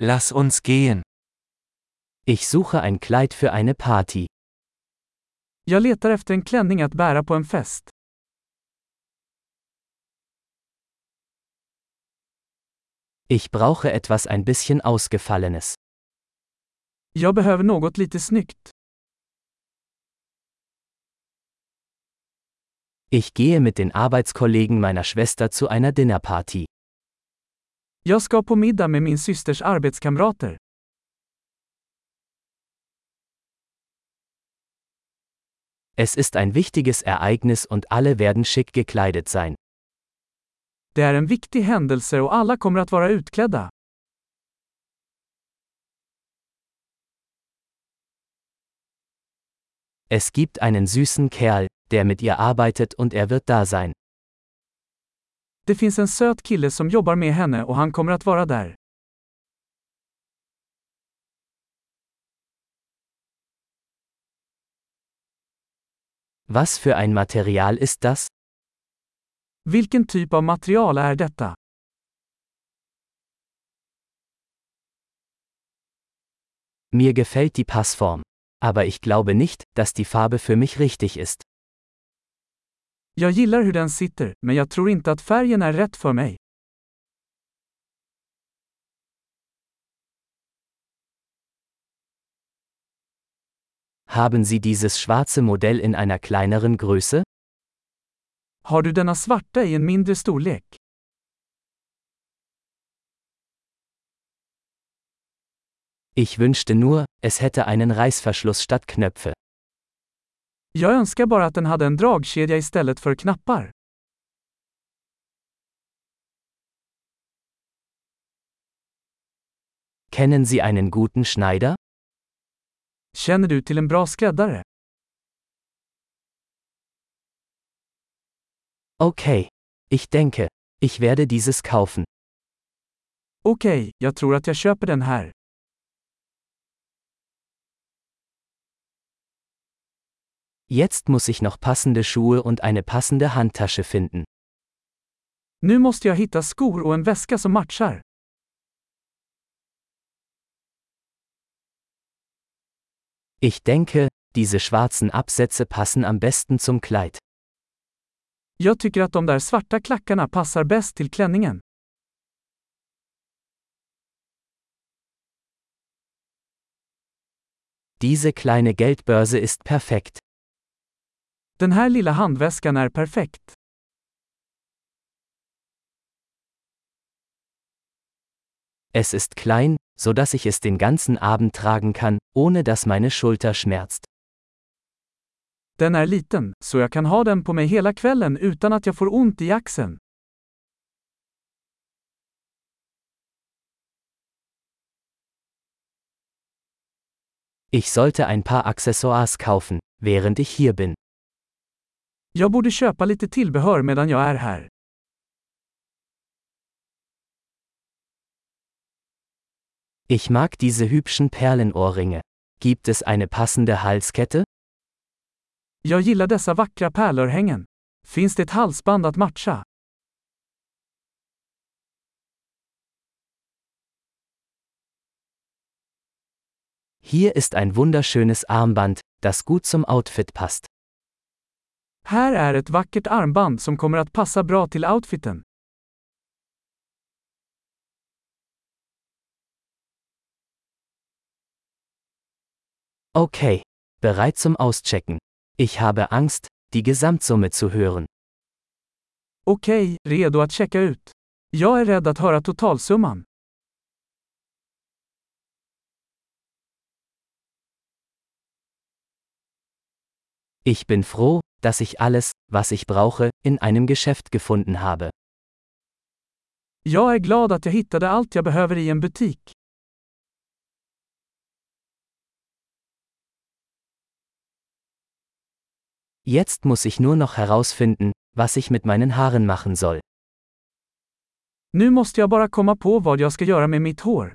Lass uns gehen. Ich suche ein Kleid für eine Party. Jag letar efter en klänning att bära på en fest. Ich brauche etwas ein bisschen Ausgefallenes. Jag behöver något lite snyggt. Ich gehe mit den Arbeitskollegen meiner Schwester zu einer Dinnerparty. Jag ska på middag med min systers arbetskamrater. Es ist ein wichtiges Ereignis und alle werden schick gekleidet sein. Det är en viktig händelse och alla kommer att vara utklädda. Es gibt einen süßen Kerl, der mit ihr arbeitet und er wird da sein. Det finns en söt kille som jobbar med henne och han kommer att vara där. Was für ein Material ist das? Vilken typ av material är detta? Mir gefällt die Passform. Aber ich glaube nicht, dass die Farbe für mich richtig ist. Jag gillar hur den sitter, men jag tror inte att färgen är rätt för mig. Haben Sie dieses schwarze Modell in einer kleineren Größe? Har du denna svarta i en mindre storlek? Ich wünschte nur, es hätte einen Reißverschluss statt Knöpfe. Jag önskar bara att den hade en dragkedja istället för knappar. Kennen Sie einen guten Schneider? Känner du till en bra skräddare? Okay. Ich denke, ich werde dieses kaufen. Okej, okay, jag tror att jag köper den här. Jetzt muss ich noch passende Schuhe und eine passende Handtasche finden. Nu måste jag hitta skor och en väska som matchar. Ich denke, diese schwarzen Absätze passen am besten zum Kleid. Jag tycker att de där svarta klackarna passar bäst till klänningen. Diese kleine Geldbörse ist perfekt. Den här lilla handväskan är perfekt. Es ist klein, so dass ich es den ganzen Abend tragen kann, ohne dass meine Schulter schmerzt. Den är liten, så jag kan ha den på mig hela kvällen utan att jag får ont i axeln. Ich sollte ein paar Accessoires kaufen, während ich hier bin. Jag borde köpa lite tillbehör medan jag är här. Ich mag diese hübschen Perlenohrringe. Gibt es eine passende Halskette? Jag gillar dessa vackra pärlörhängen. Finns det ett halsband att matcha? Hier ist ein wunderschönes Armband, das gut zum Outfit passt. Här är ett vackert armband som kommer att passa bra till outfiten. Okay. Bereit zum Auschecken. Ich habe Angst, die Gesamtsumme zu hören. Okej, okay, redo att checka ut. Jag är rädd att höra totalsumman. Ich bin froh, dass ich alles, was ich brauche, in einem Geschäft gefunden habe. Jag är glad att jag hittade allt jag behöver i en butik. Jetzt muss ich nur noch herausfinden, was ich mit meinen Haaren machen soll. Nu måste jag bara komma på vad jag ska göra med mitt hår.